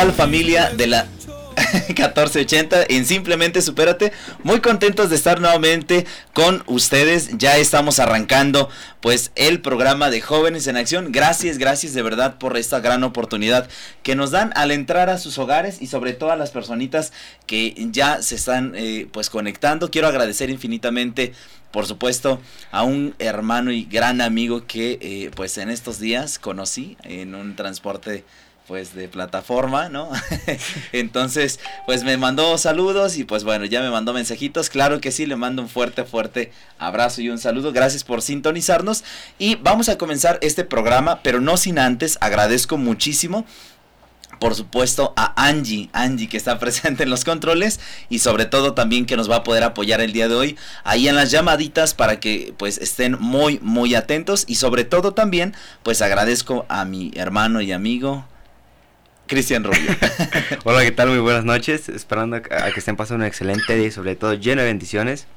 Hola, ¿qué tal familia de la 1480 en Simplemente Supérate. Muy contentos de estar nuevamente con ustedes. Ya estamos arrancando pues el programa de Jóvenes en Acción. Gracias, gracias de verdad por esta gran oportunidad que nos dan al entrar a sus hogares y sobre todo a las personitas que ya se están eh, pues conectando. Quiero agradecer infinitamente por supuesto, a un hermano y gran amigo que eh, pues en estos días conocí en un transporte pues de plataforma, ¿no? Entonces, pues me mandó saludos y pues bueno, ya me mandó mensajitos. Claro que sí, le mando un fuerte, fuerte abrazo y un saludo. Gracias por sintonizarnos y vamos a comenzar este programa, pero no sin antes, agradezco muchísimo por supuesto a Angie, Angie que está presente en los controles y sobre todo también que nos va a poder apoyar el día de hoy ahí en las llamaditas para que pues estén muy muy atentos y sobre todo también pues agradezco a mi hermano y amigo Cristian Rubio. Hola, ¿qué tal? Muy buenas noches. Esperando a que estén pasando un excelente día y sobre todo lleno de bendiciones.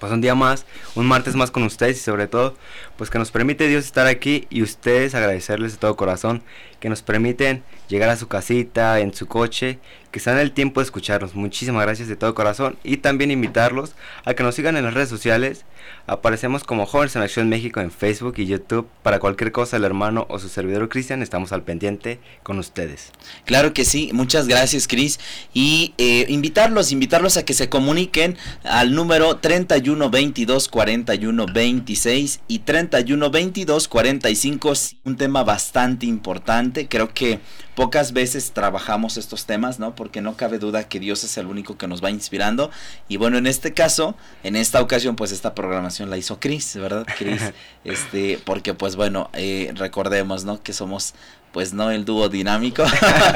Pues un día más, un martes más con ustedes y sobre todo, pues que nos permite Dios estar aquí y ustedes agradecerles de todo corazón que nos permiten llegar a su casita, en su coche, que están en el tiempo de escucharnos. Muchísimas gracias de todo corazón y también invitarlos a que nos sigan en las redes sociales. Aparecemos como Jóvenes en Acción México en Facebook y YouTube. Para cualquier cosa, el hermano o su servidor Cristian, estamos al pendiente con ustedes. Claro que sí, muchas gracias Cris. Y eh, invitarlos, invitarlos a que se comuniquen al número 31 22 41 26 y 31 22 45. Un tema bastante importante, creo que pocas veces trabajamos estos temas, ¿no? Porque no cabe duda que Dios es el único que nos va inspirando. Y bueno, en este caso, en esta ocasión, pues esta programación la hizo Chris, ¿verdad? Chris, este, porque pues bueno, eh, recordemos, ¿no? Que somos pues no el dúo dinámico,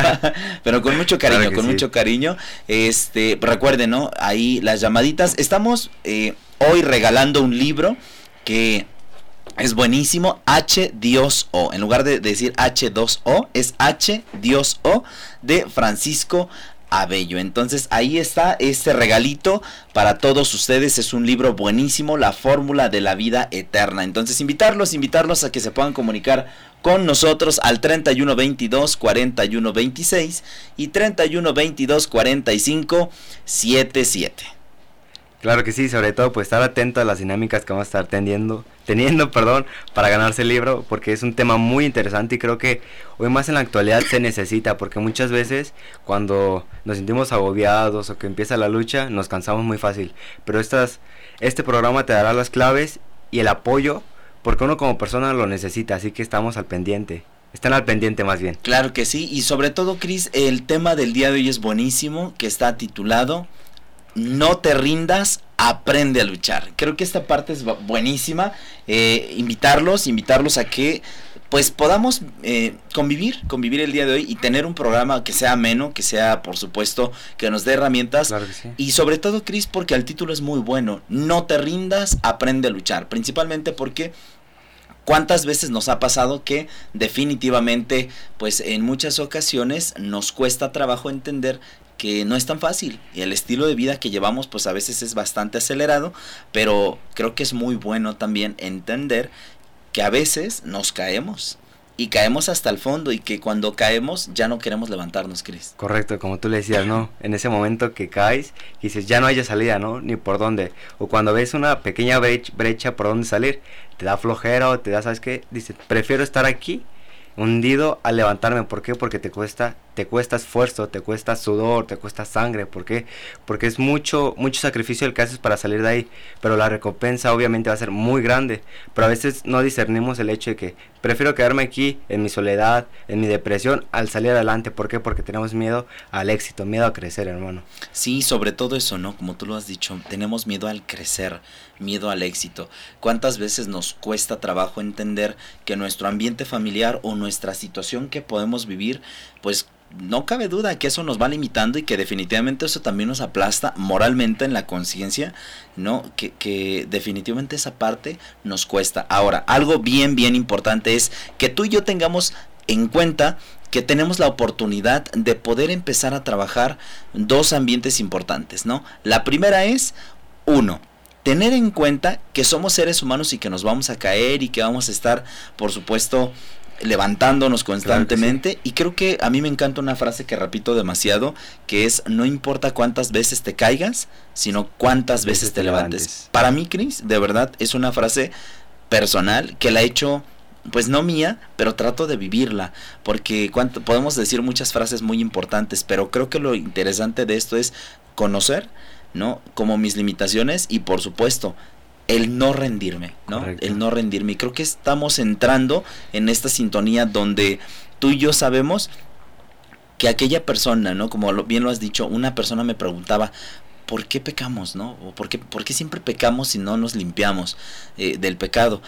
pero con mucho cariño, con mucho cariño. Este, recuerden, ¿no? Ahí las llamaditas. Estamos eh, hoy regalando un libro que es buenísimo. H Dios O. En lugar de decir H2O, es H Dios O de Francisco Abello. Entonces ahí está este regalito para todos ustedes. Es un libro buenísimo, La Fórmula de la Vida Eterna. Entonces invitarlos, invitarlos a que se puedan comunicar con nosotros al 3122 4126 y 3122 4577. Claro que sí, sobre todo pues estar atento a las dinámicas que vamos a estar teniendo, teniendo, perdón, para ganarse el libro, porque es un tema muy interesante y creo que hoy más en la actualidad se necesita, porque muchas veces cuando nos sentimos agobiados o que empieza la lucha, nos cansamos muy fácil, pero estas, este programa te dará las claves y el apoyo, porque uno como persona lo necesita, así que estamos al pendiente. Están al pendiente más bien. Claro que sí, y sobre todo, Cris, el tema del día de hoy es buenísimo, que está titulado no te rindas, aprende a luchar. Creo que esta parte es buenísima. Eh, invitarlos, invitarlos a que pues podamos eh, convivir, convivir el día de hoy y tener un programa que sea ameno, que sea, por supuesto, que nos dé herramientas. Y sobre todo, Cris, porque el título es muy bueno. No te rindas, aprende a luchar. Principalmente porque ¿Cuántas veces nos ha pasado que definitivamente, pues en muchas ocasiones nos cuesta trabajo entender que no es tan fácil y el estilo de vida que llevamos pues a veces es bastante acelerado, pero creo que es muy bueno también entender que a veces nos caemos y caemos hasta el fondo y que cuando caemos ya no queremos levantarnos, Cris. Correcto, como tú le decías, ¿no? En ese momento que caes dices, ya no haya salida, ¿no? Ni por dónde. O cuando ves una pequeña brecha, por dónde salir, te da flojera o te da, ¿sabes qué? Dices, prefiero estar aquí hundido a levantarme. ¿Por qué? Porque te cuesta te cuesta esfuerzo, te cuesta sudor, te cuesta sangre, ¿por qué? Porque es mucho, mucho sacrificio el que haces para salir de ahí, pero la recompensa obviamente va a ser muy grande, pero a veces no discernimos el hecho de que prefiero quedarme aquí en mi soledad, en mi depresión, al salir adelante, ¿por qué? Porque tenemos miedo al éxito, miedo a crecer, hermano. Sí, sobre todo eso, ¿no? Como tú lo has dicho, tenemos miedo al crecer, miedo al éxito. ¿Cuántas veces nos cuesta trabajo entender que nuestro ambiente familiar o nuestra situación que podemos vivir, pues no cabe duda que eso nos va limitando y que definitivamente eso también nos aplasta moralmente en la conciencia, ¿no? Que, que, definitivamente esa parte nos cuesta. Ahora, algo bien, bien importante es que tú y yo tengamos en cuenta que tenemos la oportunidad de poder empezar a trabajar dos ambientes importantes, ¿no? La primera es, uno, tener en cuenta que somos seres humanos y que nos vamos a caer y que vamos a estar, por supuesto, levantándonos constantemente y creo que a mí me encanta una frase que repito demasiado que es no importa cuántas veces te caigas sino cuántas veces, te, levantes. para mí Chris de verdad es una frase personal que la he hecho pues no mía, pero trato de vivirla, porque cuánto, podemos decir muchas frases muy importantes, pero creo que lo interesante de esto es conocer, ¿no? Como mis limitaciones y por supuesto el no rendirme, ¿no? El no rendirme. Y creo que estamos entrando en esta sintonía donde tú y yo sabemos que aquella persona, ¿no? Como bien lo has dicho, una persona me preguntaba, ¿por qué pecamos, no? ¿O por, qué, por qué siempre pecamos si no nos limpiamos eh, del pecado?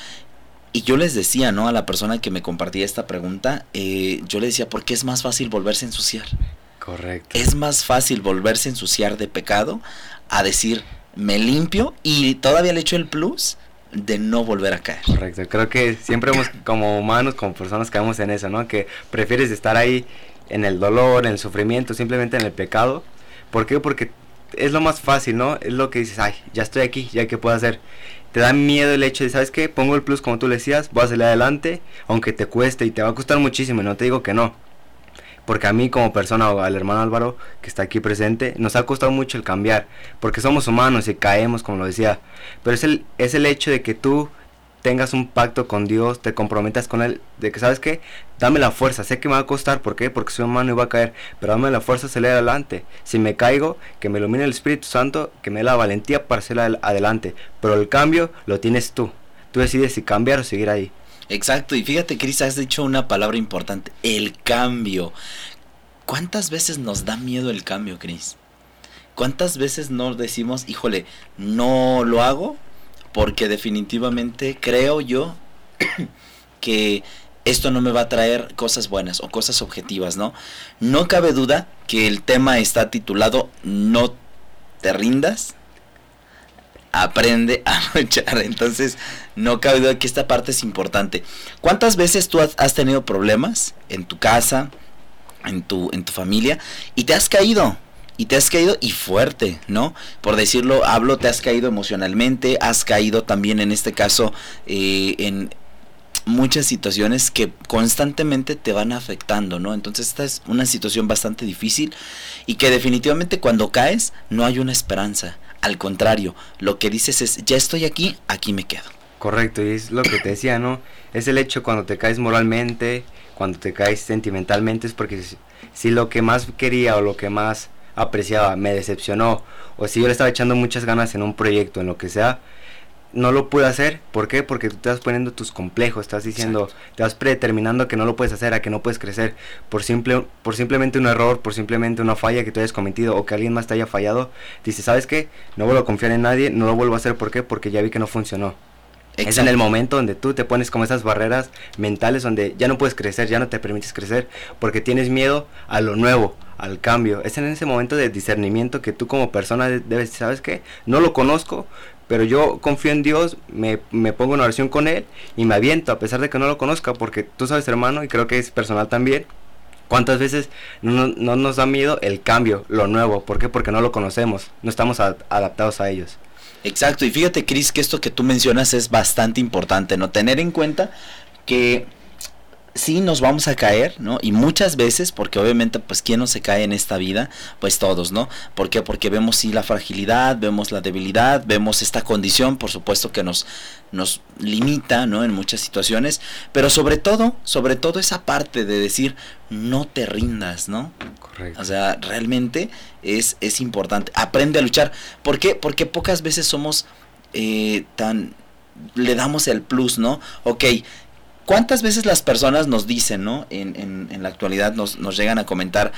Y yo les decía, ¿no? A la persona que me compartía esta pregunta, eh, yo le decía, porque es más fácil volverse a ensuciar. Correcto. Es más fácil volverse a ensuciar de pecado a decir, me limpio y todavía le echo el plus de no volver a caer. Correcto, creo que siempre hemos, como humanos, como personas, caemos en eso, ¿no? Que prefieres estar ahí en el dolor, en el sufrimiento, simplemente en el pecado. ¿Por qué? Porque es lo más fácil, ¿no? Es lo que dices, ay, ya estoy aquí, ya que puedo hacer. Te da miedo el hecho de, ¿sabes qué? Pongo el plus como tú le decías, voy a salir adelante, aunque te cueste y te va a costar muchísimo, y no te digo que no porque a mí como persona o al hermano Álvaro que está aquí presente nos ha costado mucho el cambiar porque somos humanos y caemos como lo decía. Pero es el es el hecho de que tú tengas un pacto con Dios te comprometas con él de que sabes qué dame la fuerza. Sé que me va a costar ¿por qué? porque soy humano y voy a caer pero dame la fuerza de salir adelante. Si me caigo que me ilumine el Espíritu Santo que me dé la valentía para salir adelante. Pero el cambio lo tienes tú. Tú decides si cambiar o seguir ahí Exacto, y fíjate, Cris, has dicho una palabra importante, el cambio. ¿Cuántas veces nos da miedo el cambio, Cris? ¿Cuántas veces nos decimos, híjole, no lo hago? Porque definitivamente creo yo que esto no me va a traer cosas buenas o cosas objetivas, ¿no? No cabe duda que el tema está titulado No te rindas, aprende a luchar. Entonces, no cabe duda que esta parte es importante. ¿Cuántas veces tú has tenido problemas en tu casa, en tu, en tu familia, y te has caído? Y te has caído y fuerte, ¿no? Por decirlo, hablo, te has caído emocionalmente, has caído también en este caso eh, en muchas situaciones que constantemente te van afectando, ¿no? Entonces esta es una situación bastante difícil y que definitivamente cuando caes no hay una esperanza, al contrario, lo que dices es, ya estoy aquí, aquí me quedo. Correcto, y es lo que te decía, ¿no? Es el hecho cuando te caes moralmente, cuando te caes sentimentalmente, es porque si, lo que más quería o lo que más apreciaba me decepcionó, o si yo le estaba echando muchas ganas en un proyecto, en lo que sea, no lo pude hacer. ¿Por qué? Porque tú te vas poniendo tus complejos, estás diciendo, te vas predeterminando que no lo puedes hacer, a que no puedes crecer, por, simple, por simplemente un error, por simplemente una falla que tú hayas cometido o que alguien más te haya fallado. Dices, ¿sabes qué? No vuelvo a confiar en nadie, no lo vuelvo a hacer. ¿Por qué? Porque ya vi que no funcionó. Es en el momento donde tú te pones como esas barreras mentales donde ya no puedes crecer, ya no te permites crecer, porque tienes miedo a lo nuevo, al cambio. Es en ese momento de discernimiento que tú como persona debes, ¿sabes qué? No lo conozco, pero yo confío en Dios, me, me, pongo en oración con Él y me aviento a pesar de que no lo conozca, porque tú sabes hermano, y creo que es personal también, cuántas veces no, no nos da miedo el cambio, lo nuevo, ¿por qué? Porque no lo conocemos, no estamos adaptados a ellos. Exacto, y fíjate Cris que esto que tú mencionas es bastante importante, ¿no? Tener en cuenta que sí nos vamos a caer, ¿no? Y muchas veces, porque obviamente, pues, ¿quién no se cae en esta vida? Pues todos, ¿no? ¿Por qué? Porque vemos sí la fragilidad, vemos la debilidad, vemos esta condición, por supuesto que nos, nos limita, ¿no? En muchas situaciones, pero sobre todo, sobre todo esa parte de decir, no te rindas, ¿no? Correcto. O sea, realmente es, es importante. Aprende a luchar. ¿Por qué? Porque pocas veces somos eh, tan le damos el plus, ¿no? Ok, ¿Cuántas veces las personas nos dicen, ¿no? En, en, la actualidad nos, nos llegan a comentar,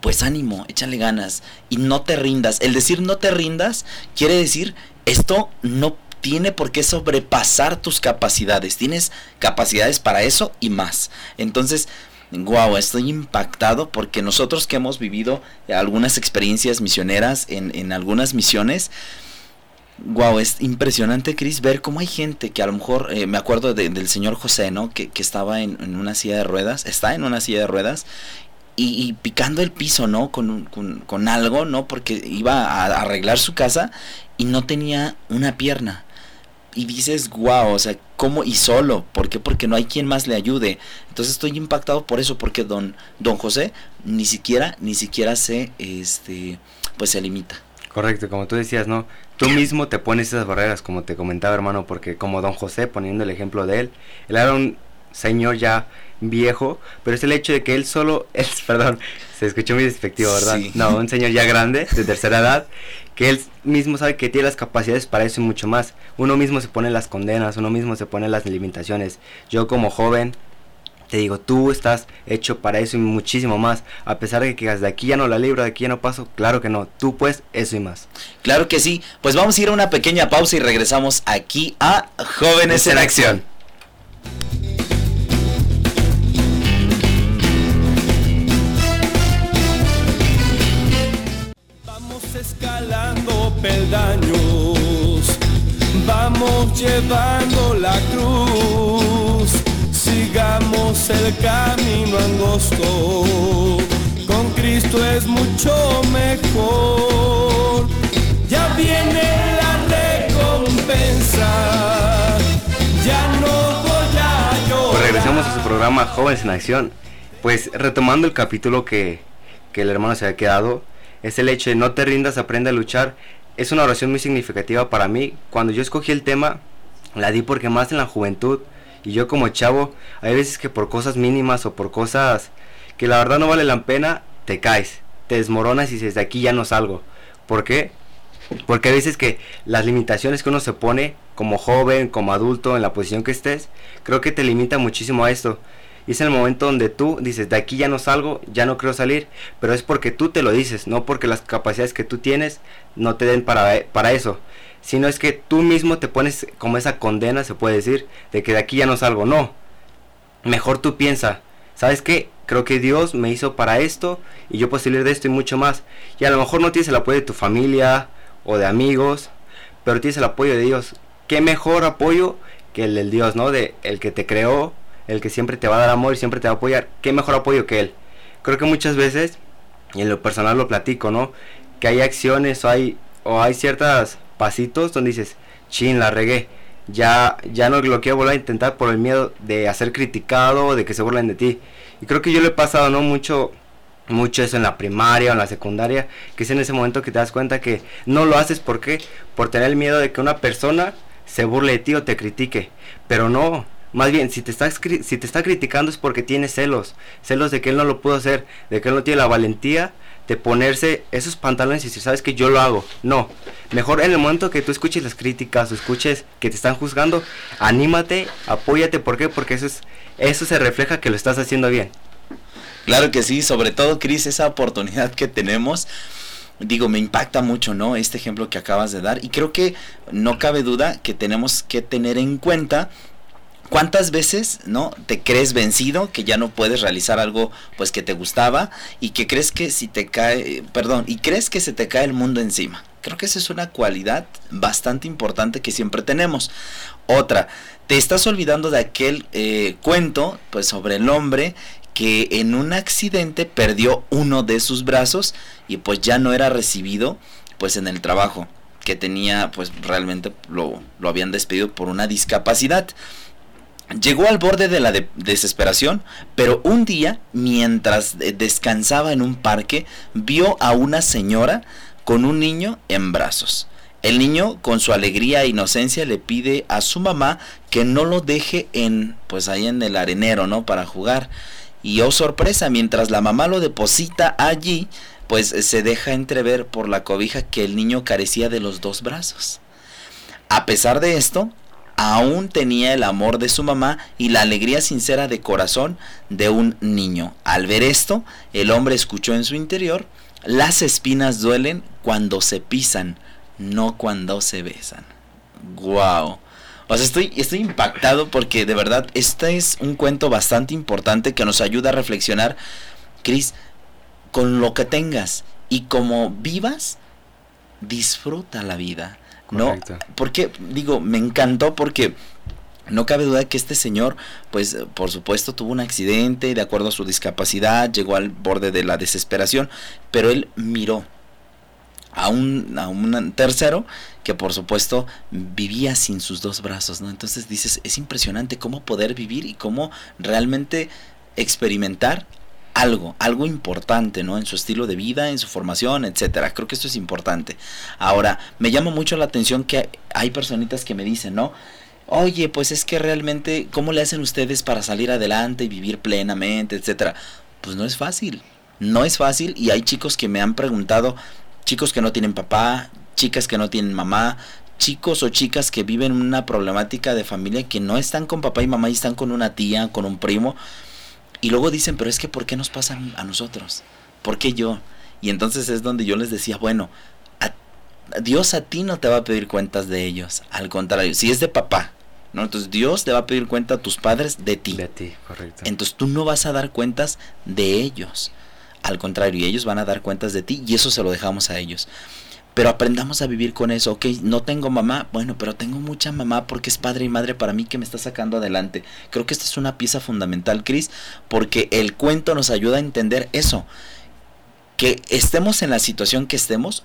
pues ánimo, échale ganas y no te rindas. El decir no te rindas quiere decir esto no tiene por qué sobrepasar tus capacidades. Tienes capacidades para eso y más. Entonces, wow, estoy impactado porque nosotros que hemos vivido algunas experiencias misioneras en, en algunas misiones, Wow, es impresionante, Chris, ver cómo hay gente que a lo mejor, eh, me acuerdo del señor José, ¿no? Que, que estaba en, una silla de ruedas, está en una silla de ruedas, y, picando el piso, ¿no? Con, con, con, algo, ¿no? Porque iba a arreglar su casa y no tenía una pierna. Y dices, wow, o sea, ¿cómo? Y solo. ¿Por qué? Porque no hay quien más le ayude. Entonces estoy impactado por eso, porque don, don José ni siquiera, ni siquiera se, este, pues se limita. Correcto, como tú decías, ¿no? Tú mismo te pones esas barreras, como te comentaba, hermano, porque como don José, poniendo el ejemplo de él, él era un señor ya viejo, pero es el hecho de que él solo, es, perdón, se escuchó muy despectivo, ¿verdad? No, un señor ya grande, de tercera edad, que él mismo sabe que tiene las capacidades para eso y mucho más. Uno mismo se pone las condenas, uno mismo se pone las limitaciones. Yo como joven, te digo, tú estás hecho para eso y muchísimo más. A pesar de que de aquí ya no la libro, de aquí ya no paso, claro que no. Tú pues eso y más. Claro que sí. Pues vamos a ir a una pequeña pausa y regresamos aquí a Jóvenes en Acción. peldaños, vamos llevando la cruz, sigamos el camino angosto, con Cristo es mucho mejor, ya viene la recompensa, ya no voy a llorar. Pues regresamos a su programa Jóvenes en Acción, pues retomando el capítulo que, que el hermano se había quedado, es el hecho de no te rindas, aprende a luchar. Es una oración muy significativa para mí. Cuando yo escogí el tema, la di porque más en la juventud y yo como chavo, hay veces que por cosas mínimas o por cosas que la verdad no vale la pena, te caes, te desmoronas y desde aquí ya no salgo. ¿Por qué? Porque hay veces que las limitaciones que uno se pone como joven, como adulto, en la posición que estés, creo que te limita muchísimo a esto. Y es el momento donde tú dices, de aquí ya no salgo, ya no creo salir, pero es porque tú te lo dices, no porque las capacidades que tú tienes no te den para, para eso, sino es que tú mismo te pones como esa condena, se puede decir, de que de aquí ya no salgo, no. Mejor tú piensa, ¿sabes qué? Creo que Dios me hizo para esto y yo puedo salir de esto y mucho más. Y a lo mejor no tienes el apoyo de tu familia o de amigos, pero tienes el apoyo de Dios. ¿Qué mejor apoyo que el del Dios, ¿no? De el que te creó, el que siempre te va a dar amor y siempre te va a apoyar, ¿qué mejor apoyo que él? Creo que muchas veces, y en lo personal lo platico, ¿no? Que hay acciones o hay, o hay ciertos pasitos donde dices, chin, la regué. Ya, ya no lo quiero volver a intentar por el miedo de ser criticado, de que se burlen de ti. Y creo que yo le he pasado, ¿no? Mucho, mucho eso en la primaria o en la secundaria, que es en ese momento que te das cuenta que no lo haces ¿por qué? por tener el miedo de que una persona se burle de ti o te critique. Pero no, más bien, si te, está, si te está criticando es porque tiene celos. Celos de que él no lo pudo hacer, de que él no tiene la valentía de ponerse esos pantalones y si sabes que yo lo hago. No. Mejor en el momento que tú escuches las críticas o escuches que te están juzgando, anímate, apóyate. ¿Por qué? Porque eso, es, eso se refleja que lo estás haciendo bien. Claro que sí, sobre todo, Cris, esa oportunidad que tenemos digo, me impacta mucho, ¿no? Este ejemplo que acabas de dar y creo que no cabe duda que tenemos que tener en cuenta ¿Cuántas veces, no, te crees vencido, que ya no puedes realizar algo pues que te gustaba y que crees que si te cae, perdón, y crees que se te cae el mundo encima? Creo que esa es una cualidad bastante importante que siempre tenemos. Otra, te estás olvidando de aquel eh, cuento pues sobre el hombre que en un accidente perdió uno de sus brazos y pues ya no era recibido pues en el trabajo que tenía pues realmente lo, lo habían despedido por una discapacidad. Llegó al borde de la desesperación, pero un día, mientras descansaba en un parque, vio a una señora con un niño en brazos. El niño, con su alegría e inocencia, le pide a su mamá que no lo deje en, pues ahí en el arenero, ¿no? Para jugar. Y oh sorpresa, mientras la mamá lo deposita allí, pues se deja entrever por la cobija que el niño carecía de los dos brazos. A pesar de esto, aún tenía el amor de su mamá y la alegría sincera de corazón de un niño. Al ver esto, el hombre escuchó en su interior, las espinas duelen cuando se pisan, no cuando se besan. Wow. O sea, estoy, estoy impactado porque de verdad este es un cuento bastante importante que nos ayuda a reflexionar, Cris, con lo que tengas y como vivas, disfruta la vida. ¿No? Porque, digo, me encantó porque no cabe duda que este señor, pues por supuesto tuvo un accidente, de acuerdo a su discapacidad, llegó al borde de la desesperación, pero él miró a un, a un tercero que por supuesto vivía sin sus dos brazos, ¿no? Entonces dices, es impresionante cómo poder vivir y cómo realmente experimentar algo, algo importante, ¿no? En su estilo de vida, en su formación, etcétera. Creo que esto es importante. Ahora, me llama mucho la atención que hay personitas que me dicen, ¿no? oye, pues es que realmente, ¿cómo le hacen ustedes para salir adelante y vivir plenamente, etcétera? Pues no es fácil, no es fácil y hay chicos que me han preguntado, chicos que no tienen papá, chicas que no tienen mamá, chicos o chicas que viven una problemática de familia que no están con papá y mamá y están con una tía, con un primo, y luego dicen, pero es que ¿por qué nos pasa a nosotros? ¿Por qué yo? Y entonces es donde yo les decía, bueno, Dios a ti no te va a pedir cuentas de ellos, al contrario, si es de papá, ¿no? Entonces Dios te va a pedir cuenta a tus padres de ti. De ti, correcto. Entonces tú no vas a dar cuentas de ellos. Al contrario, ellos van a dar cuentas de ti y eso se lo dejamos a ellos. Pero aprendamos a vivir con eso. Ok, no tengo mamá, bueno, pero tengo mucha mamá porque es padre y madre para mí que me está sacando adelante. Creo que esta es una pieza fundamental, Cris, porque el cuento nos ayuda a entender eso. Que estemos en la situación que estemos,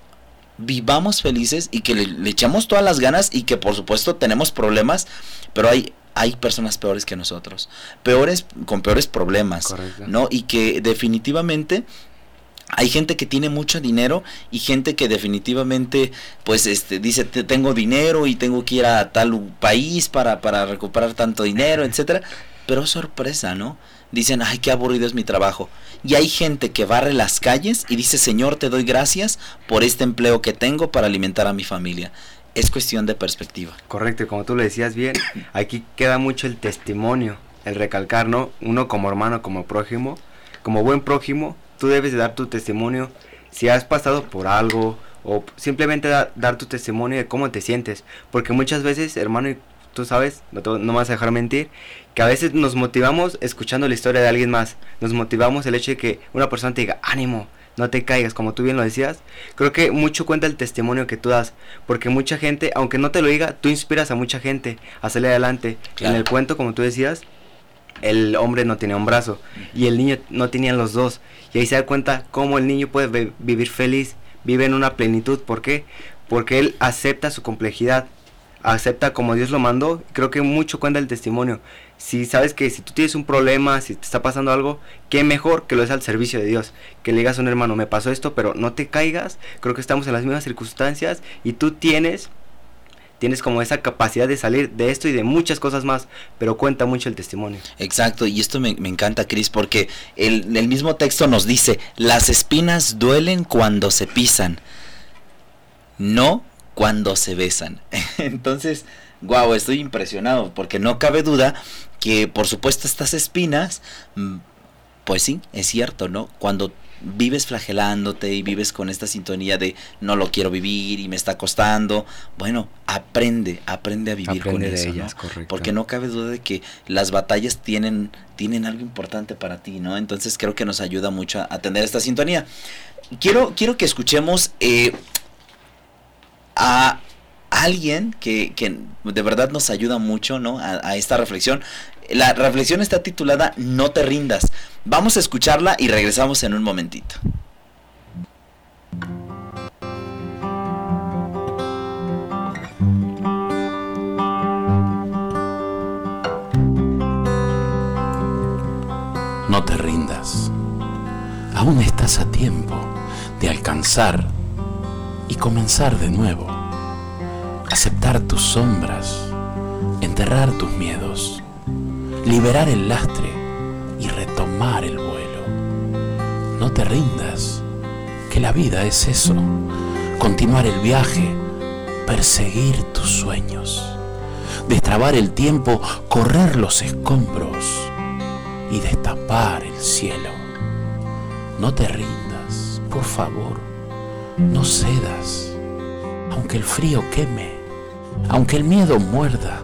vivamos felices y que le, echamos todas las ganas y que por supuesto tenemos problemas, pero hay hay personas peores que nosotros, peores con peores problemas, ¿no? Y que definitivamente hay gente que tiene mucho dinero y gente que definitivamente pues este dice tengo dinero y tengo que ir a tal país para, para recuperar tanto dinero, etcétera, pero sorpresa, ¿no? Dicen, "Ay, qué aburrido es mi trabajo." Y hay gente que barre las calles y dice, Señor, te doy gracias por este empleo que tengo para alimentar a mi familia. Es cuestión de perspectiva. Correcto, y como tú lo decías bien, aquí queda mucho el testimonio, el recalcar, ¿no? Uno como hermano, como prójimo, como buen prójimo, tú debes de dar tu testimonio si has pasado por algo o simplemente dar tu testimonio de cómo te sientes. Porque muchas veces, hermano, tú sabes, no, no me vas a dejar mentir, que a veces nos motivamos escuchando la historia de alguien más. Nos motivamos el hecho de que una persona te diga, ánimo, no te caigas, como tú bien lo decías. Creo que mucho cuenta el testimonio que tú das, porque mucha gente, aunque no te lo diga, tú inspiras a mucha gente a salir adelante. En el cuento, como tú decías, el hombre no tenía un brazo y el niño no tenía los dos. Y ahí se da cuenta cómo el niño puede vivir feliz, vive en una plenitud. ¿Por qué? Porque él acepta su complejidad, acepta como Dios lo mandó. Creo que mucho cuenta el testimonio. Si sabes que si tú tienes un problema, si te está pasando algo, qué mejor que lo es al servicio de Dios. Que le digas a un hermano, me pasó esto, pero no te caigas. Creo que estamos en las mismas circunstancias y tú tienes tienes como esa capacidad de salir de esto y de muchas cosas más, pero cuenta mucho el testimonio. Exacto, y esto me, encanta, Cris, porque el, el mismo texto nos dice, las espinas duelen cuando se pisan, no cuando se besan. Entonces, wow, estoy impresionado porque no cabe duda que por supuesto estas espinas, mm, pues sí, es cierto, ¿no? Cuando vives flagelándote y vives con esta sintonía de no lo quiero vivir y me está costando, bueno, aprende, aprende a vivir con eso, ellas, Porque no cabe duda de que las batallas tienen tienen algo importante para ti, ¿no? Entonces creo que nos ayuda mucho a, tener esta sintonía. Quiero quiero que escuchemos eh, a alguien que, de verdad nos ayuda mucho ¿no? a, esta reflexión. La reflexión está titulada No te rindas. Vamos a escucharla y regresamos en un momentito. No te rindas. Aún estás a tiempo de alcanzar y comenzar de nuevo. Aceptar tus sombras, enterrar tus miedos, liberar el lastre y retomar el vuelo. No te rindas, que la vida es eso, continuar el viaje, perseguir tus sueños, destrabar el tiempo, correr los escombros y destapar el cielo. No te rindas, por favor no cedas, aunque el frío queme, aunque el miedo muerda,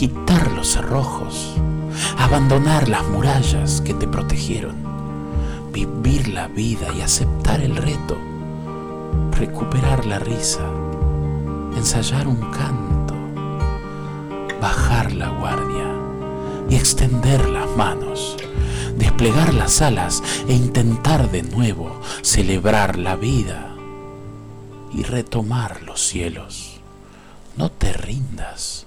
quitar los cerrojos, abandonar las murallas que te protegieron, vivir la vida y aceptar el reto, recuperar la risa, ensayar un canto, bajar la guardia y extender las manos, desplegar las alas e intentar de nuevo celebrar la vida y retomar los cielos. No te rindas,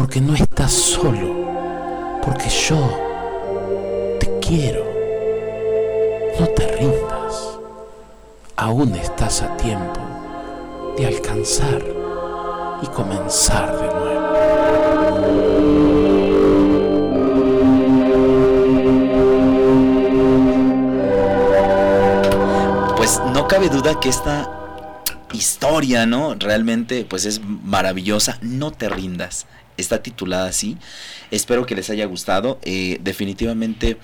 porque no estás solo, porque yo te quiero. No te rindas, aún estás a tiempo de alcanzar y comenzar de nuevo. Pues no cabe duda que esta historia, ¿no? Realmente, pues es maravillosa. No te rindas. Está titulada así. Espero que les haya gustado. Eh, definitivamente,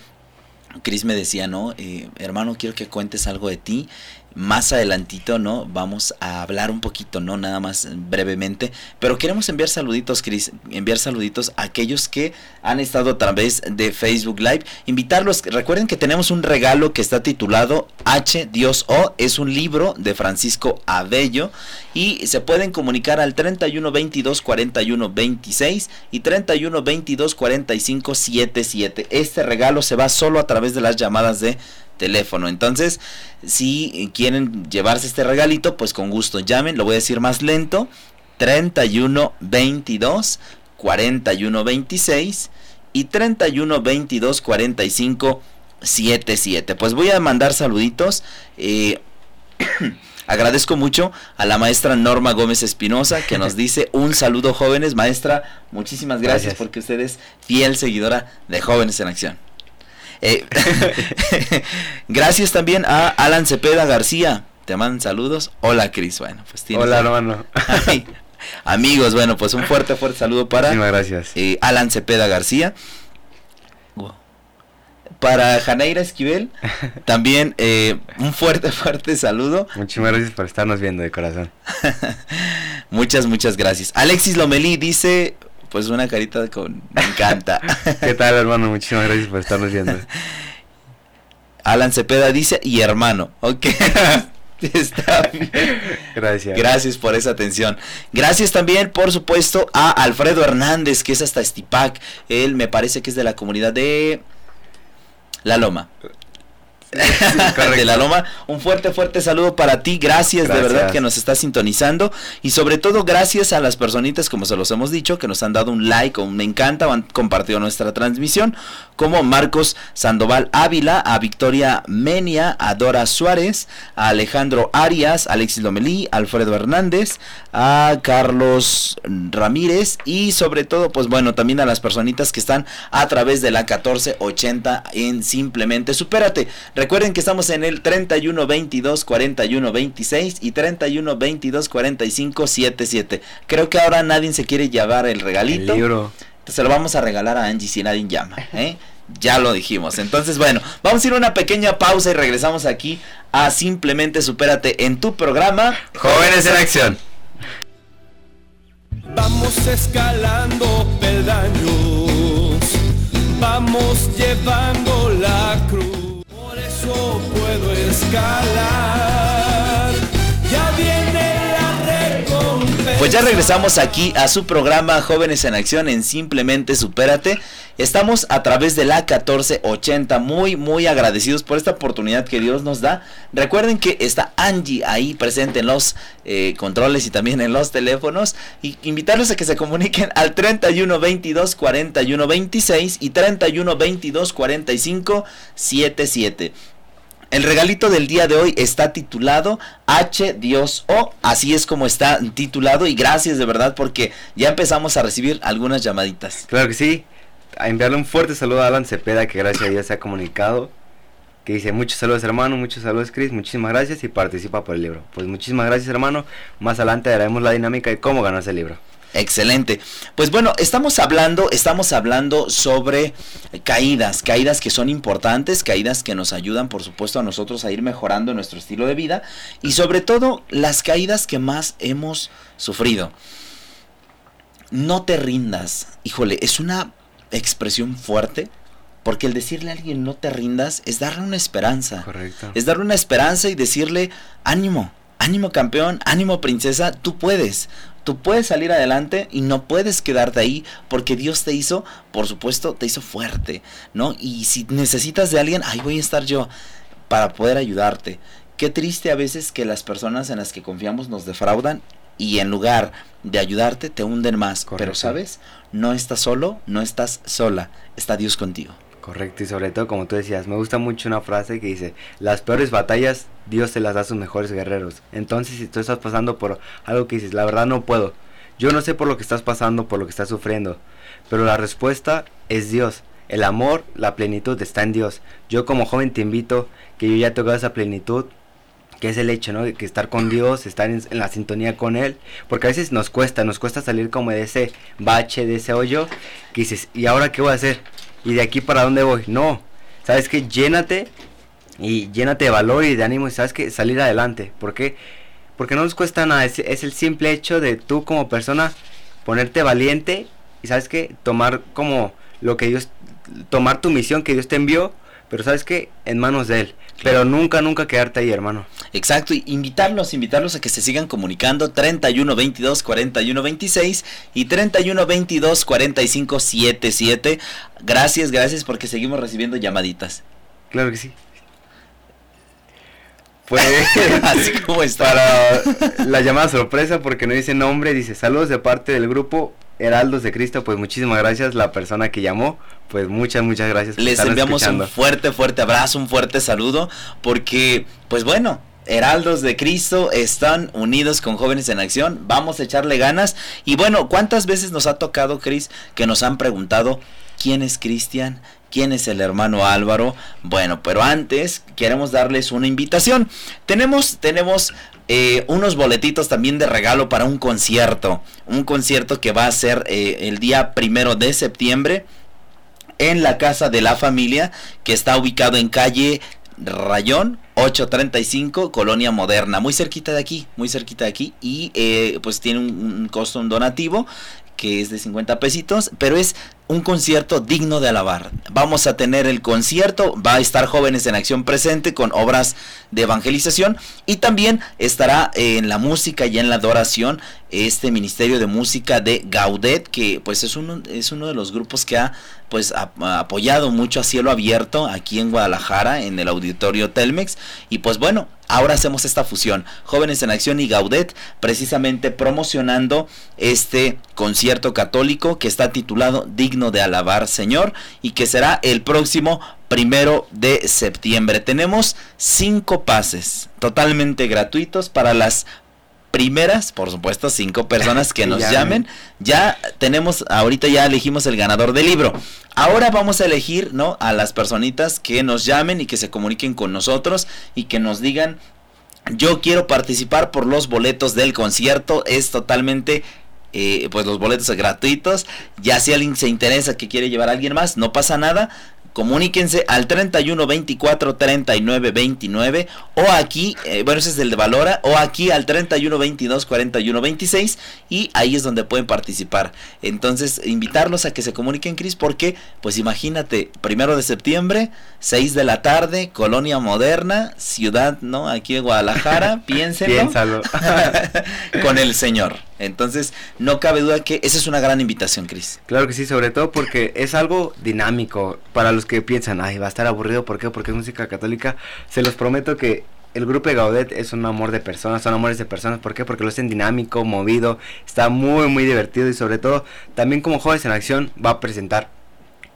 Chris me decía, ¿no? Eh, hermano, quiero que cuentes algo de ti. Más adelantito, ¿no? Vamos a hablar un poquito, ¿no? Nada más brevemente. Pero queremos enviar saluditos, Chris. Enviar saluditos a aquellos que han estado a través de Facebook Live. Invitarlos. Recuerden que tenemos un regalo que está titulado H, Dios O. Es un libro de Francisco Abello. Y se pueden comunicar al 31 22 41 26 y 31 22 45 77. Este regalo se va solo a través de las llamadas de teléfono. Entonces, si quieren llevarse este regalito, pues con gusto llamen, lo voy a decir más lento. 31 22 41 26 y 31 22 45 77. Pues voy a mandar saluditos. Eh, Agradezco mucho a la maestra Norma Gómez Espinosa que nos dice un saludo jóvenes. Maestra, muchísimas gracias, Gracias. porque usted es fiel seguidora de Jóvenes en Acción. Eh, gracias también a Alan Cepeda García. Te mandan saludos. Hola, Cris. Bueno, pues tienes. Hola, hermano. Ay, amigos, bueno, pues un fuerte, fuerte saludo para Muchísimas gracias. eh, Alan Cepeda García. Para Janeira Esquivel, también eh, un fuerte, fuerte saludo. Muchísimas gracias por estarnos viendo de corazón. Muchas, muchas gracias. Alexis Lomelí dice, pues una carita con... Me encanta. ¿Qué tal, hermano? Muchísimas gracias por estarnos viendo. Alan Cepeda dice, y hermano. Ok. Está bien. Gracias. Gracias por esa atención. Gracias también, por supuesto, a Alfredo Hernández, que es hasta Estipac. Él me parece que es de la comunidad de La Loma. De La Loma. Un fuerte, fuerte saludo para ti. Gracias, de verdad que nos estás sintonizando. Y sobre todo, gracias a las personitas, como se los hemos dicho, que nos han dado un like o un me encanta o han compartido nuestra transmisión. Como Marcos Sandoval Ávila, a Victoria Menia, a Dora Suárez, a Alejandro Arias, Alexis Lomelí, Alfredo Hernández, a Carlos Ramírez y sobre todo, pues bueno, también a las personitas que están a través de la 1480 en Simplemente Supérate. Recuerden que estamos en el 31 22 41 26 y 31 22 45 77. Creo que ahora nadie se quiere llevar el El regalito. libro. Se lo vamos a regalar a Angie si nadie llama. ¿eh? Ya lo dijimos. Entonces, bueno, vamos a ir a una pequeña pausa y regresamos aquí a Simplemente Supérate en tu programa. Jóvenes en acción. Vamos escalando peldaños, vamos llevando Pues ya regresamos aquí a su programa Jóvenes en Acción en Simplemente Supérate. Estamos a través de la 1480, muy, muy agradecidos por esta oportunidad que Dios nos da. Recuerden que está Angie ahí presente en los eh, controles y también en los teléfonos. Y invitarlos a que se comuniquen al 31 22 41 26 y 31 22 45 77. El regalito del día de hoy está titulado H Dios O, así es como está titulado y gracias de verdad porque ya empezamos a recibir algunas llamaditas. Claro que sí. A enviarle un fuerte saludo a Alan Cepeda que gracias a Dios se ha comunicado. Que dice muchos saludos hermano, muchos saludos Chris, muchísimas gracias y participa por el libro. Pues muchísimas gracias hermano. Más adelante haremos la dinámica de cómo ganarse el libro. Excelente. Pues bueno, estamos hablando, estamos hablando sobre caídas, caídas que son importantes, caídas que nos ayudan, por supuesto, a nosotros a ir mejorando nuestro estilo de vida y sobre todo las caídas que más hemos sufrido. No te rindas. Híjole, es una expresión fuerte, porque el decirle a alguien no te rindas es darle una esperanza. Correcto. Es darle una esperanza y decirle ánimo, ánimo campeón, ánimo princesa, tú puedes. Tú puedes salir adelante y no puedes quedarte ahí porque Dios te hizo, por supuesto, te hizo fuerte, ¿no? Y si necesitas de alguien, ahí voy a estar yo para poder ayudarte. Qué triste a veces que las personas en las que confiamos nos defraudan y en lugar de ayudarte te hunden más. Pero sabes, no estás solo, no estás sola, está Dios contigo. Correcto, y sobre todo como tú decías, me gusta mucho una frase que dice, las peores batallas Dios se las da a sus mejores guerreros. Entonces si tú estás pasando por algo que dices, la verdad no puedo, yo no sé por lo que estás pasando, por lo que estás sufriendo, pero la respuesta es Dios. El amor, la plenitud está en Dios. Yo como joven te invito que yo ya tengo esa plenitud, que es el hecho, ¿no? Que estar con Dios, estar en, en la sintonía con Él, porque a veces nos cuesta, nos cuesta salir como de ese bache, de ese hoyo, que dices, ¿y ahora qué voy a hacer? ¿Y de aquí para dónde voy? No, sabes que llénate y llénate de valor y de ánimo y sabes que salir adelante, ¿por qué? Porque no nos cuesta nada, es, es el simple hecho de tú como persona ponerte valiente y sabes que tomar como lo que Dios, tomar tu misión que Dios te envió, pero sabes que en manos de Él. Pero nunca, nunca quedarte ahí, hermano. Exacto, y invitarlos, invitarlos a que se sigan comunicando 31 22 41 26 y 31 22 45 77. Gracias, gracias porque seguimos recibiendo llamaditas. Claro que sí. Pues Así como está. para la llamada sorpresa porque no dice nombre, dice saludos de parte del grupo Heraldos de Cristo, pues muchísimas gracias la persona que llamó, pues muchas, muchas gracias. por Les enviamos escuchando. un fuerte, fuerte abrazo, un fuerte saludo, porque, pues bueno, Heraldos de Cristo están unidos con Jóvenes en Acción, vamos a echarle ganas. Y bueno, ¿cuántas veces nos ha tocado, Cris, que nos han preguntado quién es Cristian? ¿Quién es el hermano Álvaro? Bueno, pero antes queremos darles una invitación. Tenemos, tenemos eh, unos boletitos también de regalo para un concierto. Un concierto que va a ser eh, el día primero de septiembre en la casa de la familia que está ubicado en calle Rayón 835 Colonia Moderna muy cerquita de aquí muy cerquita de aquí y eh, pues tiene un, un costo un donativo que es de 50 pesitos, pero es un concierto digno de alabar. Vamos a tener el concierto, va a estar Jóvenes en Acción presente con obras de evangelización y también estará en la música y en la adoración este Ministerio de Música de Gaudet, que pues es uno, es uno de los grupos que ha pues apoyado mucho a cielo abierto aquí en Guadalajara en el auditorio Telmex. Y pues bueno ahora hacemos esta fusión. Jóvenes en acción y Gaudet precisamente promocionando este concierto católico que está titulado digno de alabar Señor y que será el próximo primero de septiembre. Tenemos cinco pases totalmente gratuitos para las primeras, por supuesto, cinco personas que nos llamen. llamen. Ya tenemos, ahorita ya elegimos el ganador del libro. Ahora vamos a elegir, ¿no? A las personitas que nos llamen y que se comuniquen con nosotros y que nos digan, yo quiero participar por los boletos del concierto. Es totalmente eh, pues los boletos gratuitos. Ya si alguien se interesa que quiere llevar a alguien más, no pasa nada. Comuníquense al 31 24 39 29 o aquí, eh, bueno, ese es el de Valora, o aquí al 31 22 41 26 y ahí es donde pueden participar. Entonces, invitarlos a que se comuniquen, Cris, porque, pues imagínate, primero de septiembre, 6 de la tarde, Colonia Moderna, ciudad, ¿no? Aquí en Guadalajara, piénsenlo. Piénsalo. con el Señor. Entonces, no cabe duda que esa es una gran invitación, Cris. Claro que sí, sobre todo porque es algo dinámico. Para los que piensan, ay, va a estar aburrido, ¿por qué? Porque es música católica. Se los prometo que el grupo de Gaudet es un amor de personas, son amores de personas. ¿Por qué? Porque lo hacen dinámico, movido, está muy, muy divertido y sobre todo, también como Jóvenes en Acción va a presentar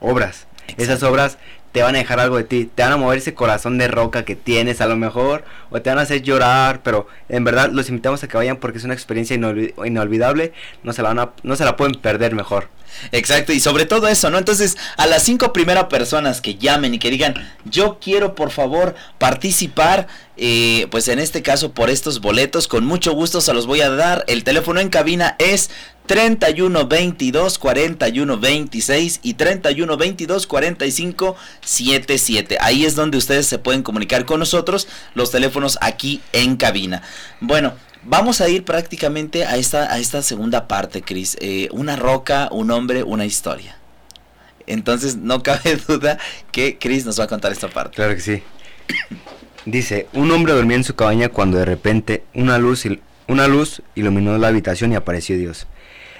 obras. Esas obras te van a dejar algo de ti, te van a mover ese corazón de roca que tienes a lo mejor, o te van a hacer llorar, pero en verdad los invitamos a que vayan porque es una experiencia inolvidable, no se, la van a, no se la pueden perder mejor. Exacto, y sobre todo eso, ¿no? Entonces, a las cinco primeras personas que llamen y que digan, yo quiero por favor participar, eh, pues en este caso por estos boletos, con mucho gusto se los voy a dar. El teléfono en cabina es 31 22 41 26 y 31 22 45 77. Ahí es donde ustedes se pueden comunicar con nosotros, los teléfonos aquí en cabina. Bueno, Vamos a ir prácticamente a esta, a esta segunda parte, Cris. Eh, una roca, un hombre, una historia. Entonces no cabe duda que Chris nos va a contar esta parte. Claro que sí. Dice, un hombre dormía en su cabaña cuando de repente una luz, una luz iluminó la habitación y apareció Dios.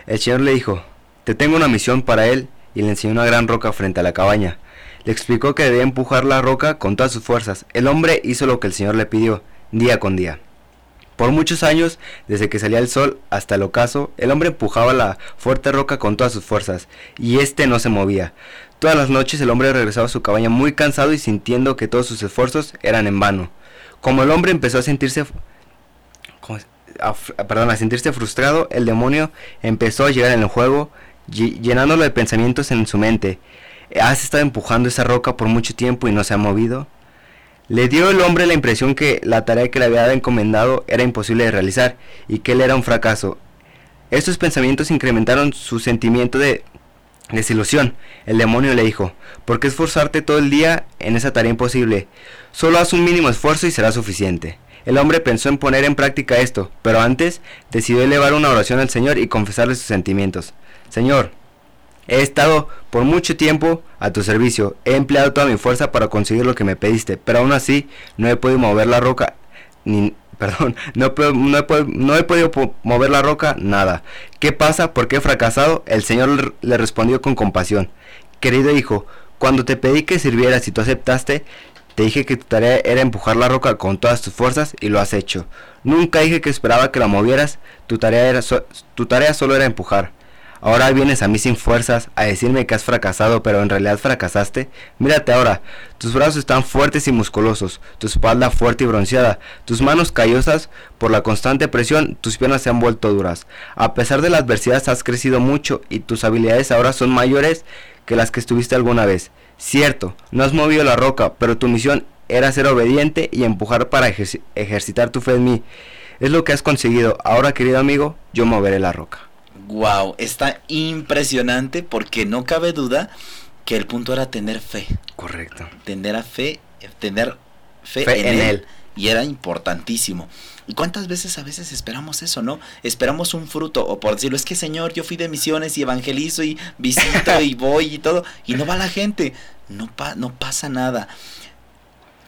El Señor le dijo, te tengo una misión para él y le enseñó una gran roca frente a la cabaña. Le explicó que debía empujar la roca con todas sus fuerzas. El hombre hizo lo que el Señor le pidió, día con día. Por muchos años, desde que salía el sol hasta el ocaso, el hombre empujaba la fuerte roca con todas sus fuerzas, y éste no se movía. Todas las noches el hombre regresaba a su cabaña muy cansado y sintiendo que todos sus esfuerzos eran en vano. Como el hombre empezó a sentirse perdón, a sentirse frustrado, el demonio empezó a llegar en el juego, llenándolo de pensamientos en su mente. ¿Has estado empujando esa roca por mucho tiempo y no se ha movido? Le dio el hombre la impresión que la tarea que le había encomendado era imposible de realizar y que él era un fracaso. Estos pensamientos incrementaron su sentimiento de desilusión. El demonio le dijo, ¿por qué esforzarte todo el día en esa tarea imposible? Solo haz un mínimo esfuerzo y será suficiente. El hombre pensó en poner en práctica esto, pero antes decidió elevar una oración al Señor y confesarle sus sentimientos. Señor, He estado por mucho tiempo a tu servicio. He empleado toda mi fuerza para conseguir lo que me pediste, pero aún así no he podido mover la roca ni perdón, no, he, podido mover la roca, nada. ¿Qué pasa? ¿Por qué he fracasado? El Señor le respondió con compasión. Querido hijo, cuando te pedí que sirvieras y tú aceptaste, te dije que tu tarea era empujar la roca con todas tus fuerzas y lo has hecho. Nunca dije que esperaba que la movieras, tu tarea, era tu tarea solo era empujar. Ahora vienes a mí sin fuerzas a decirme que has fracasado, pero en realidad fracasaste. Mírate ahora, tus brazos están fuertes y musculosos, tu espalda fuerte y bronceada, tus manos callosas por la constante presión, tus piernas se han vuelto duras. A pesar de la adversidad has crecido mucho y tus habilidades ahora son mayores que las que estuviste alguna vez. Cierto, no has movido la roca, pero tu misión era ser obediente y empujar para ejercitar tu fe en mí. Es lo que has conseguido. Ahora, querido amigo, yo moveré la roca. Wow, está impresionante porque no cabe duda que el punto era tener fe. Correcto. Tener a fe, tener fe, en, él. Y era importantísimo. ¿Y cuántas veces a veces esperamos eso, no? Esperamos un fruto, o por decirlo, es que Señor, yo fui de misiones y evangelizo y visito y voy y todo, y no va la gente. No, pa no pasa nada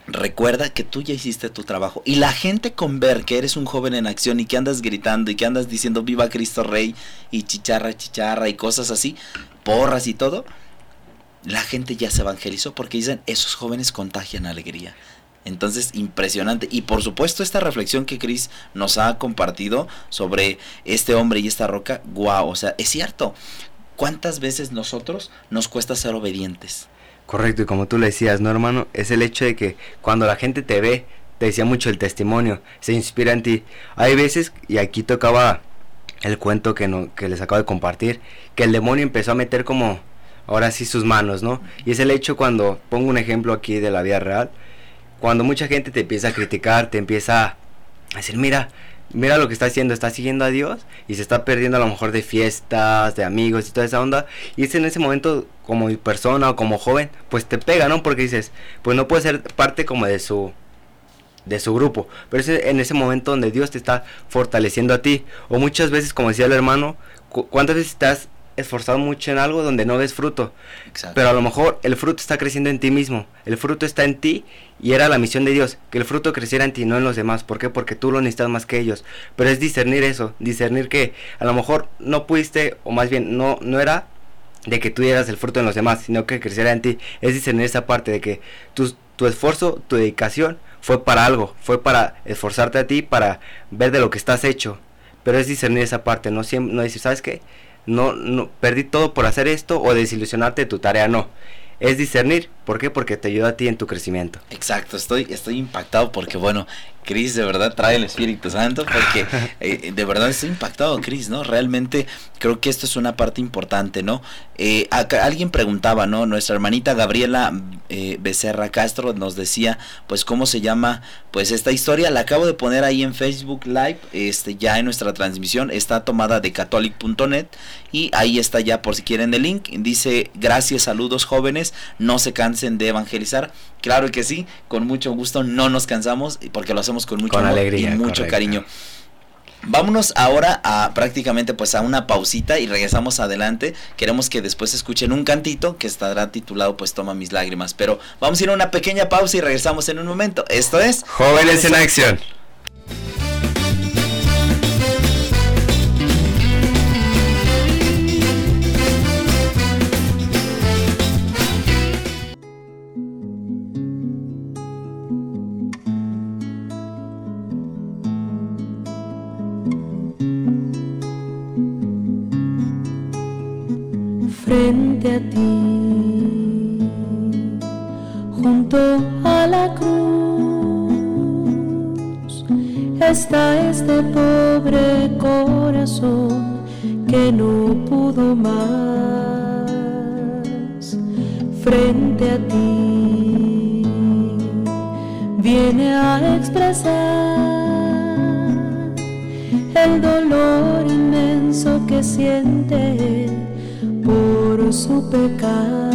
recuerda que tú ya hiciste tu trabajo. Y la gente con ver que eres un joven en acción y que andas gritando y que andas diciendo viva Cristo Rey y chicharra, chicharra y cosas así, porras y todo, la gente ya se evangelizó porque dicen, esos jóvenes contagian alegría. Entonces, impresionante. Y por supuesto, esta reflexión que Chris nos ha compartido sobre este hombre y esta roca, guau, o sea, es cierto. ¿Cuántas veces nosotros nos cuesta ser obedientes? Correcto, y como tú le decías, ¿no, hermano? Es el hecho de que cuando la gente te ve, te decía mucho el testimonio, se inspira en ti. Hay veces, y aquí tocaba el cuento que, no, que les acabo de compartir, que el demonio empezó a meter como, ahora sí, sus manos, ¿no? Y es el hecho cuando, pongo un ejemplo aquí de la vida real, cuando mucha gente te empieza a criticar, te empieza a decir, mira, mira lo que está haciendo, está siguiendo a Dios y se está perdiendo a lo mejor de fiestas, de amigos y toda esa onda. Y es en ese momento como persona o como joven, pues te pega, ¿no? Porque dices, pues no puedes ser parte como de su de su grupo, pero es en ese momento donde Dios te está fortaleciendo a ti. O muchas veces, como decía el hermano, ¿cuántas veces estás esforzado mucho en algo donde no ves fruto. Exacto. Pero a lo mejor el fruto está creciendo en ti mismo. El fruto está en ti y era la misión de Dios, que el fruto creciera en ti, no en los demás. ¿Por qué? Porque tú lo necesitas más que ellos. Pero es discernir eso, discernir que a lo mejor no pudiste, o más bien no, no era de que tú dieras el fruto en los demás, sino que creciera en ti. Es discernir esa parte de que tu, tu esfuerzo, tu dedicación fue para algo, fue para esforzarte a ti, para ver de lo que estás hecho. Pero es discernir esa parte, no, siempre, no decir, ¿sabes qué? No, no, perdí todo por hacer esto o desilusionarte de tu tarea, no. Es discernir, ¿por qué? Porque te ayuda a ti en tu crecimiento. Exacto, estoy, estoy impactado porque bueno, Cris de verdad trae el Espíritu Santo porque eh, de verdad estoy impactado, Cris, ¿no? Realmente creo que esto es una parte importante, ¿no? Eh, acá alguien preguntaba, ¿no? Nuestra hermanita Gabriela eh, Becerra Castro nos decía, pues, ¿cómo se llama? Pues esta historia la acabo de poner ahí en Facebook Live, este, ya en nuestra transmisión, está tomada de catholic.net y ahí está ya por si quieren el link, dice, gracias, saludos jóvenes, no se cansen de evangelizar, claro que sí, con mucho gusto, no nos cansamos porque lo hacemos con mucho Con amor alegría, y mucho correcto. cariño. Vámonos ahora a prácticamente pues a una pausita y regresamos adelante. Queremos que después escuchen un cantito que estará titulado pues Toma mis lágrimas. Pero vamos a ir a una pequeña pausa y regresamos en un momento. Esto es Jóvenes en acción. Frente a ti, junto a la cruz, está este pobre corazón que no pudo más. Frente a ti, viene a expresar el dolor inmenso que siente por su pecado.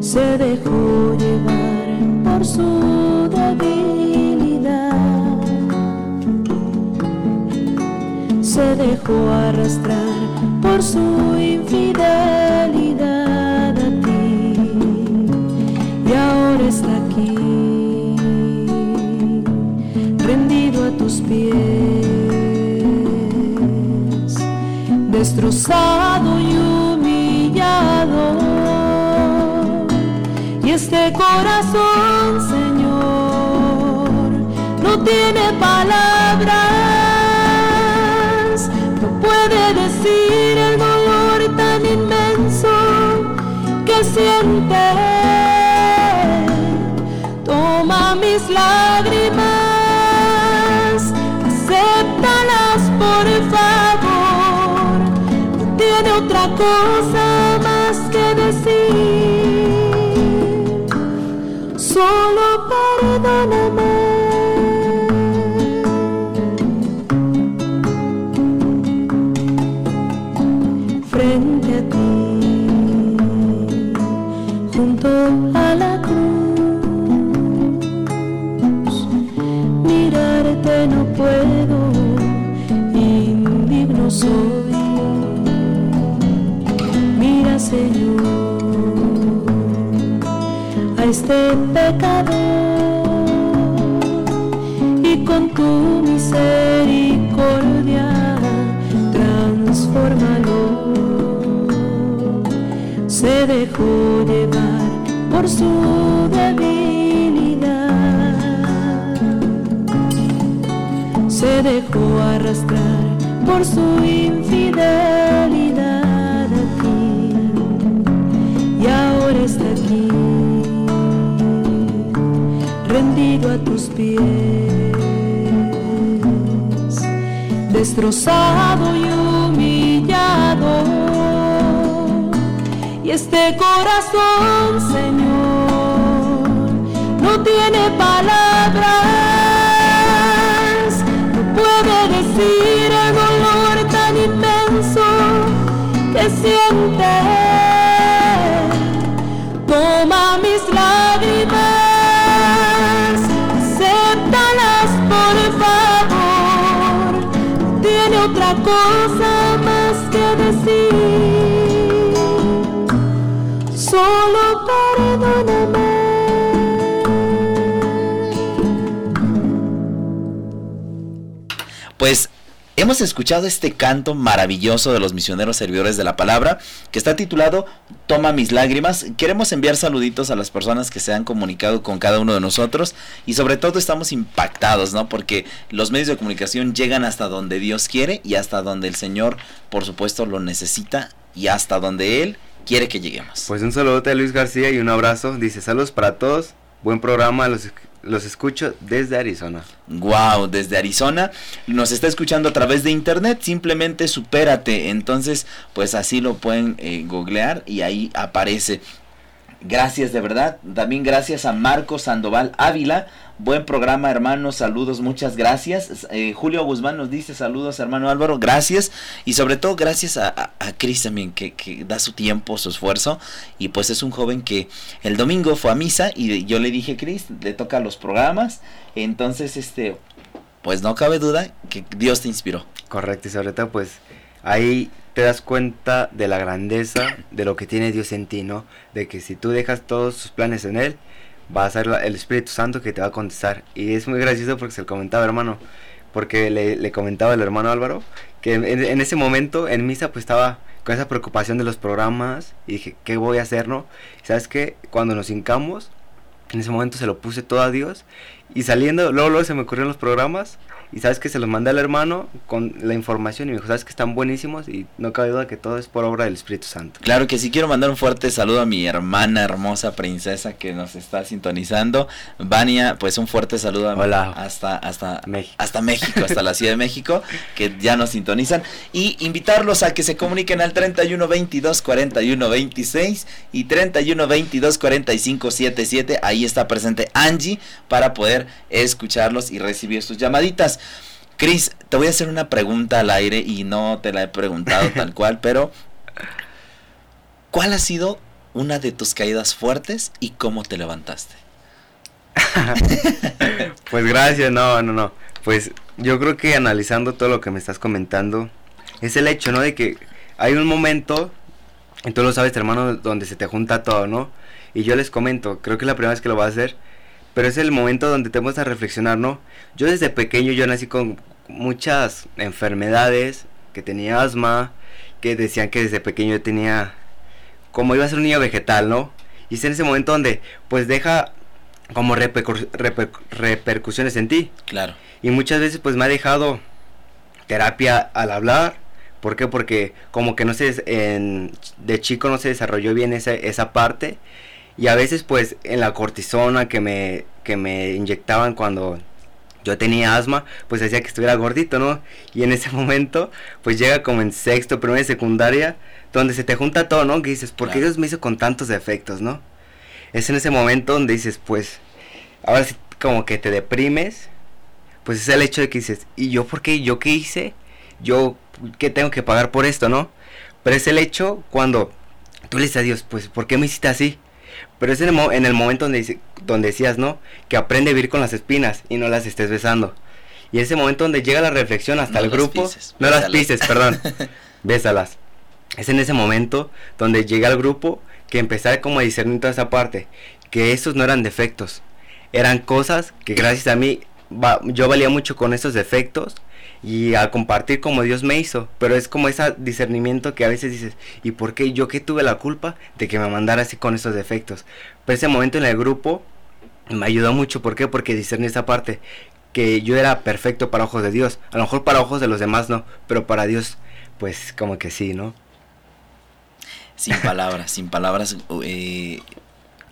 Se dejó llevar por su debilidad. Se dejó arrastrar por su infidelidad a ti. Y ahora está aquí, destrozado y humillado. Y este corazón, Señor, no tiene palabras, no puede decir el dolor tan inmenso que siente. Toma mis lágrimas, cosa este pecador y con tu misericordia transfórmalo. Se dejó llevar por su debilidad. Se dejó arrastrar por su infidelidad a tus pies. Destrozado y humillado. Y este corazón Señor no tiene palabras por hemos escuchado este canto maravilloso de los misioneros servidores de la palabra que está titulado Toma mis lágrimas. Queremos enviar saluditos a las personas que se han comunicado con cada uno de nosotros y sobre todo estamos impactados, ¿no? Porque los medios de comunicación llegan hasta donde Dios quiere y hasta donde el Señor, por supuesto, lo necesita y hasta donde Él quiere que lleguemos. Pues un saludote a Luis García y un abrazo. Dice saludos para todos. Buen programa, los, los escucho desde Arizona. Wow, desde Arizona nos está escuchando a través de internet, simplemente supérate. Entonces, pues así lo pueden eh, googlear y ahí aparece. Gracias de verdad. También gracias a Marco Sandoval Ávila. Buen programa, hermano. Saludos, muchas gracias. Eh, Julio Guzmán nos dice saludos, hermano Álvaro. Gracias. Y sobre todo, gracias a, a, a Cris también, que, que, da su tiempo, su esfuerzo. Y pues es un joven que el domingo fue a misa y yo le dije, Cris, le toca los programas. Entonces, este, pues no cabe duda que Dios te inspiró. Correcto. Y sobre todo, pues ahí te das cuenta de la grandeza de lo que tiene Dios en ti, ¿no? De que si tú dejas todos tus planes en Él, va a ser el Espíritu Santo que te va a contestar. Y es muy gracioso porque se lo comentaba, hermano, porque le, le comentaba el hermano Álvaro, que en, ese momento en misa pues estaba con esa preocupación de los programas y dije, ¿qué voy a hacer, no? Sabes que cuando nos hincamos, en ese momento se lo puse todo a Dios y saliendo, luego, luego se me ocurrieron los programas y sabes que se los mandé al hermano con la información y me dijo, sabes que están buenísimos y no cabe duda que todo es por obra del Espíritu Santo. Claro que sí, quiero mandar un fuerte saludo a mi hermana hermosa princesa que nos está sintonizando. Vania, pues un fuerte saludo a Hola. hasta hasta México. hasta México, hasta la Ciudad de México, que ya nos sintonizan y invitarlos a que se comuniquen al 31 22 41 26 y 31 22 45 77. Ahí está presente Angie para poder escucharlos y recibir sus llamaditas. Cris, te voy a hacer una pregunta al aire y no te la he preguntado tal cual, pero ¿cuál ha sido una de tus caídas fuertes y cómo te levantaste? pues gracias, no, no, no. Pues yo creo que analizando todo lo que me estás comentando, es el hecho, ¿no? De que hay un momento, y tú lo sabes, hermano, donde se te junta todo, ¿no? Y yo les comento, creo que es la primera vez que lo voy a hacer, pero es el momento donde te a reflexionar, ¿no? Yo desde pequeño yo nací con muchas enfermedades, que tenía asma, que decían que desde pequeño yo tenía como iba a ser un niño vegetal, ¿no? Y es en ese momento donde pues deja como reper repercusiones en ti. Claro. Y muchas veces pues me ha dejado terapia al hablar. ¿Por qué? Porque como que no se en, de chico no se desarrolló bien esa, esa parte y a veces pues en la cortisona que me, que me inyectaban cuando yo tenía asma, pues hacía que estuviera gordito, ¿no? Y en ese momento pues llega como en sexto, primera secundaria, donde se te junta todo, ¿no? Que dices, ¿por qué claro. Dios me hizo con tantos defectos, ¿no? Es en ese momento donde dices, pues, ahora sí como que te deprimes, pues es el hecho de que dices, ¿y yo por qué? ¿Yo qué hice? ¿Yo qué tengo que pagar por esto, no? Pero es el hecho cuando tú le dices a Dios, pues, ¿por qué me hiciste así? Pero es en el, en el momento donde, donde decías, ¿no? Que aprende a vivir con las espinas y no las estés besando. Y ese momento donde llega la reflexión hasta no el grupo. Pises, no las pises, perdón. bésalas. Es en ese momento donde llega el grupo que empezar como a discernir toda esa parte. Que esos no eran defectos. Eran cosas que gracias a mí va, yo valía mucho con esos defectos y a compartir como Dios me hizo. Pero es como ese discernimiento que a veces dices, ¿y por qué yo que tuve la culpa de que me mandara así con esos defectos? Pero ese momento en el grupo me ayudó mucho. ¿Por qué? Porque discerní esa parte. Que yo era perfecto para ojos de Dios. A lo mejor para ojos de los demás no. Pero para Dios, pues como que sí, ¿no? Sin palabras, sin palabras. Eh,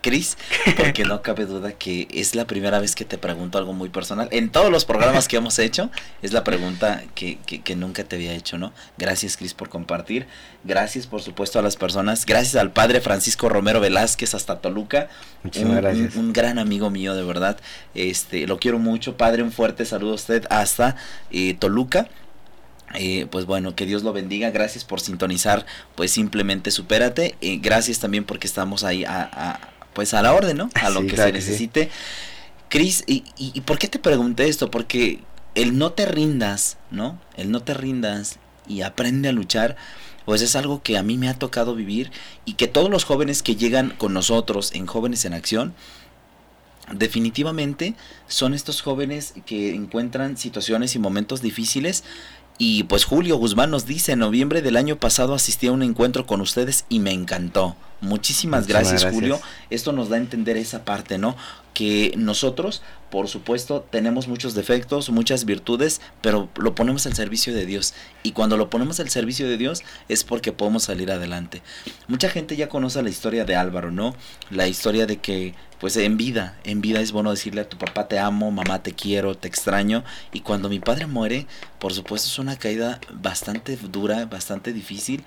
Cris, porque no cabe duda que es la primera vez que te pregunto algo muy personal. En todos los programas que hemos hecho, es la pregunta que, que, que nunca te había hecho, ¿no? Gracias, Cris, por compartir. Gracias, por supuesto, a las personas. Gracias al padre Francisco Romero Velázquez hasta Toluca. Muchísimas un, gracias. Un, un, gran amigo mío, de verdad. Este, lo quiero mucho, padre. Un fuerte saludo a usted hasta eh, Toluca. Eh, pues bueno, que Dios lo bendiga. Gracias por sintonizar. Pues simplemente supérate. Eh, gracias también porque estamos ahí a, a pues a la orden, ¿no? A lo Sí, que claro se que sí. necesite. Cris, y, y, y por qué te pregunté esto? Porque el no te rindas, ¿no? El no te rindas y aprende a luchar. pues es algo que a mí me ha tocado vivir y que todos los jóvenes que llegan con nosotros en Jóvenes en Acción, definitivamente son estos jóvenes que encuentran situaciones y momentos difíciles y pues Julio Guzmán nos dice, en noviembre del año pasado asistí a un encuentro con ustedes y me encantó. Muchísimas, Muchísimas gracias, gracias. Julio. Esto nos da a entender esa parte, ¿no? Que nosotros, por supuesto, tenemos muchos defectos, muchas virtudes, pero lo ponemos al servicio de Dios. Y cuando lo ponemos al servicio de Dios es porque podemos salir adelante. Mucha gente ya conoce la historia de Álvaro, ¿no? La historia de que, pues en vida, en vida es bueno decirle a tu papá te amo, mamá te quiero, te extraño. Y cuando mi padre muere, por supuesto es una caída bastante dura, bastante difícil.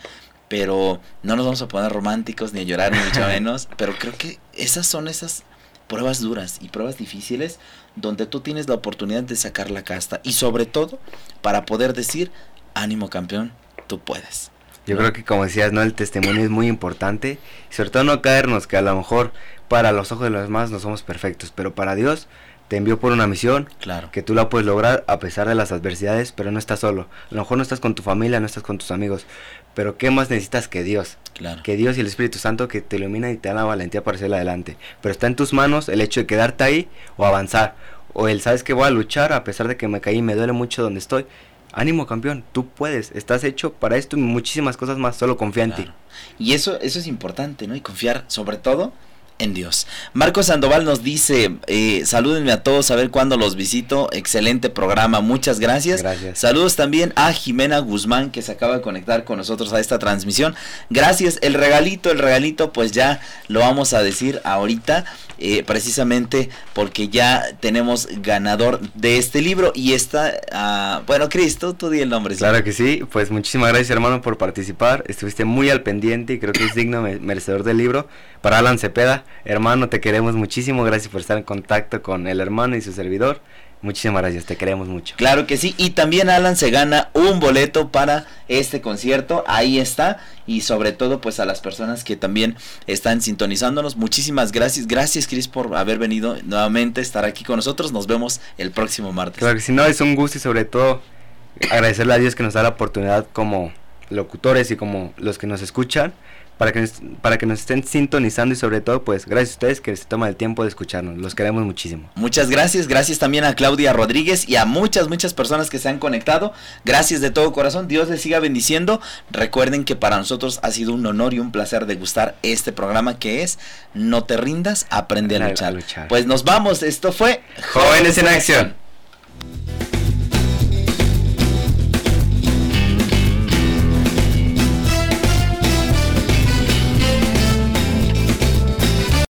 Pero no nos vamos a poner románticos ni a llorar, ni mucho menos. Pero creo que esas son esas pruebas duras y pruebas difíciles donde tú tienes la oportunidad de sacar la casta. Y sobre todo, para poder decir, ánimo campeón, tú puedes. Yo ¿no? creo que como decías, ¿no? El testimonio es muy importante. Y sobre todo no caernos que a lo mejor para los ojos de los demás no somos perfectos. Pero para Dios te envió por una misión Claro. que tú la puedes lograr a pesar de las adversidades, pero no estás solo. A lo mejor no estás con tu familia, no estás con tus amigos. Pero ¿qué más necesitas que Dios? Claro. Que Dios y el Espíritu Santo que te ilumina y te dan la valentía para hacer adelante. Pero está en tus manos el hecho de quedarte ahí o avanzar. O el sabes que voy a luchar a pesar de que me caí y me duele mucho donde estoy. Ánimo campeón, tú puedes, estás hecho para esto y muchísimas cosas más, solo confía en ti. Y eso, eso es importante, ¿no? Y confiar sobre todo en Dios. Marcos Sandoval nos dice, eh, salúdenme a todos, a ver cuándo los visito. Excelente programa, muchas gracias. Gracias. Saludos también a Jimena Guzmán que se acaba de conectar con nosotros a esta transmisión. Gracias. El regalito, el regalito, pues ya lo vamos a decir ahorita, eh, precisamente porque ya tenemos ganador de este libro y está, ah, bueno, Cristo, tú di el nombre. sí. Claro que sí, pues muchísimas gracias hermano por participar, estuviste muy al pendiente y creo que es digno me- merecedor del libro. Para Alan Cepeda, hermano, te queremos muchísimo, gracias por estar en contacto con el hermano y su servidor. Muchísimas gracias, te queremos mucho. Claro que sí, y también Alan se gana un boleto para este concierto, ahí está, y sobre todo pues a las personas que también están sintonizándonos, muchísimas gracias, gracias Cris por haber venido nuevamente, estar aquí con nosotros, nos vemos el próximo martes. Claro que sí, no, es un gusto y sobre todo agradecerle a Dios que nos da la oportunidad como locutores y como los que nos escuchan para que nos, para que nos estén sintonizando y sobre todo pues gracias a ustedes que se toman el tiempo de escucharnos, los queremos muchísimo. Muchas gracias, gracias también a Claudia Rodríguez y a muchas, muchas personas que se han conectado. Gracias de todo corazón, Dios les siga bendiciendo. Recuerden que para nosotros ha sido un honor y un placer degustar este programa que es No te rindas, aprende a luchar. Pues nos vamos, esto fue Jóvenes en Acción.